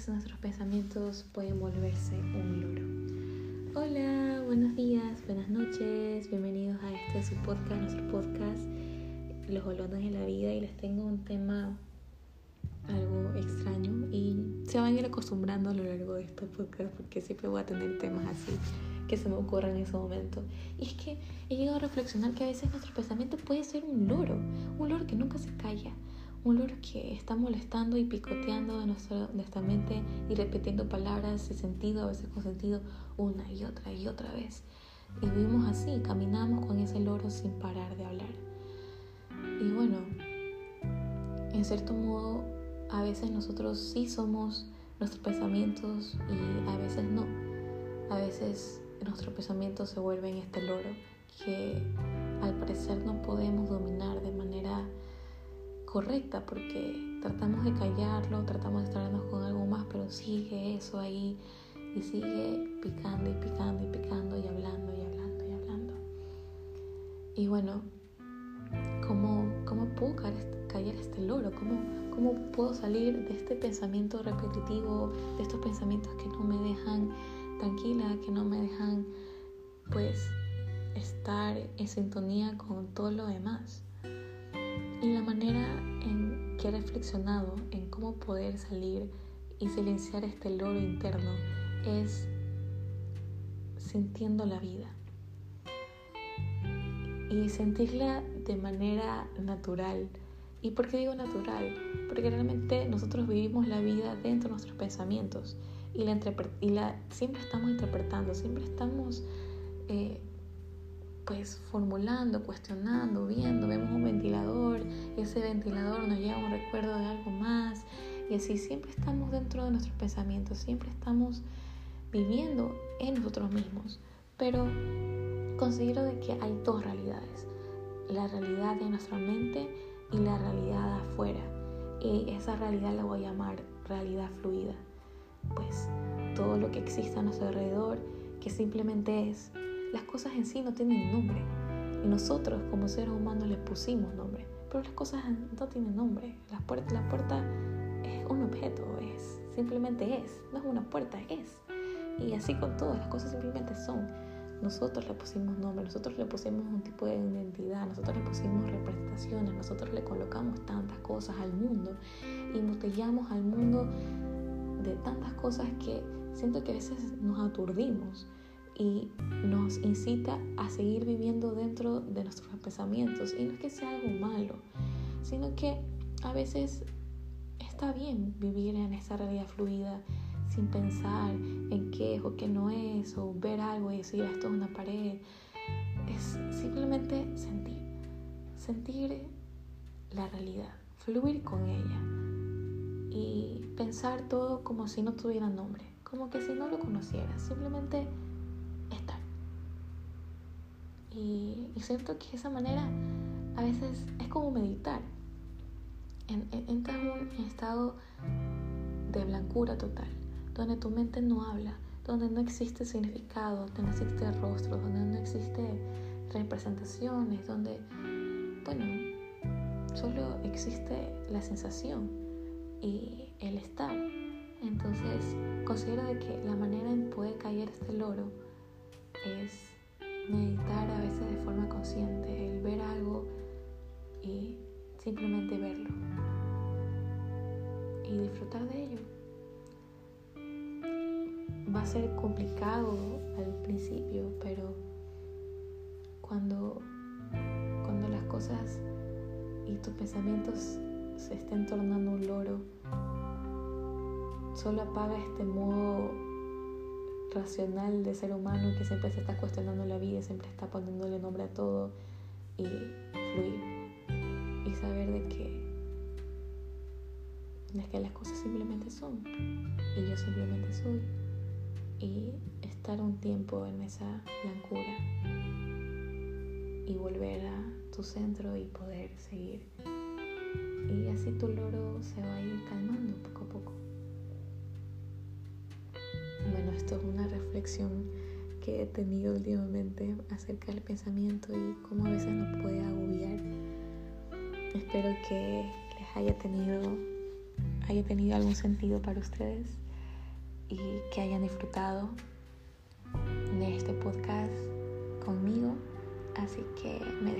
veces nuestros pensamientos pueden volverse un loro. Hola, buenos días, buenas noches, bienvenidos a este su podcast, nuestro podcast, Los Holones de la Vida, y les tengo un tema algo extraño y se van a ir acostumbrando a lo largo de este podcast porque siempre voy a tener temas así que se me ocurren en ese momento. Y es que he llegado a reflexionar que a veces nuestro pensamiento puede ser un loro, un loro que nunca se calla un loro que está molestando y picoteando en nuestra, nuestra mente y repitiendo palabras sin sentido, a veces con sentido, una y otra y otra vez. Y vivimos así, caminamos con ese loro sin parar de hablar. Y bueno, en cierto modo, a veces nosotros sí somos nuestros pensamientos y a veces no. A veces nuestros pensamientos se vuelven este loro que al parecer no podemos dominar de manera correcta porque tratamos de callarlo, tratamos de estarnos con algo más, pero sigue eso ahí y sigue picando y picando y picando y hablando y hablando y hablando. Y bueno, ¿cómo, cómo puedo callar este loro? ¿Cómo, ¿Cómo puedo salir de este pensamiento repetitivo, de estos pensamientos que no me dejan tranquila, que no me dejan pues estar en sintonía con todo lo demás? Y la manera en que he reflexionado en cómo poder salir y silenciar este loro interno es sintiendo la vida. Y sentirla de manera natural. ¿Y por qué digo natural? Porque realmente nosotros vivimos la vida dentro de nuestros pensamientos y la, y la siempre estamos interpretando, siempre estamos eh, pues formulando, cuestionando, viendo, vemos un ventilador ese ventilador nos lleva a un recuerdo de algo más y así siempre estamos dentro de nuestros pensamientos, siempre estamos viviendo en nosotros mismos, pero considero de que hay dos realidades, la realidad de nuestra mente y la realidad afuera y esa realidad la voy a llamar realidad fluida, pues todo lo que existe a nuestro alrededor que simplemente es las cosas en sí no tienen nombre. Y nosotros como seres humanos le pusimos nombre. Pero las cosas no tienen nombre. La puerta, la puerta es un objeto, es simplemente es. No es una puerta, es. Y así con todo, las cosas simplemente son. Nosotros le pusimos nombre, nosotros le pusimos un tipo de identidad, nosotros le pusimos representaciones, nosotros le colocamos tantas cosas al mundo y mutellamos al mundo de tantas cosas que siento que a veces nos aturdimos y nos incita a seguir viviendo dentro de nuestros pensamientos. Y no es que sea algo malo, sino que a veces está bien vivir en esa realidad fluida sin pensar en qué es o qué no es, o ver algo y decir esto es una pared. Es simplemente sentir, sentir la realidad, fluir con ella y pensar todo como si no tuviera nombre, como que si no lo conociera, simplemente y, siento que esa manera a veces es como meditar. Entras en un estado de blancura total, donde tu mente no habla, donde no existe significado, donde no existe rostro, donde no existe representaciones, donde, bueno, solo existe la sensación y el estar. Entonces, considero de que la manera en poder caer este loro es meditar a veces de forma consciente, el ver algo y simplemente verlo y disfrutar de ello. Va a ser complicado al principio, pero cuando, cuando las cosas y tus pensamientos se estén tornando un loro, solo apaga este modo racional de ser humano que siempre se está cuestionando la vida, siempre está poniéndole nombre a todo y fluir. Y saber de que, de que las cosas simplemente son. Y yo simplemente soy. Y estar un tiempo en esa blancura y volver a tu centro y poder seguir. Y así tu loro se va a ir calmando es una reflexión que he tenido últimamente acerca del pensamiento y cómo a veces nos puede agobiar. Espero que les haya tenido, haya tenido algún sentido para ustedes. y que hayan disfrutado de este podcast conmigo. Así que me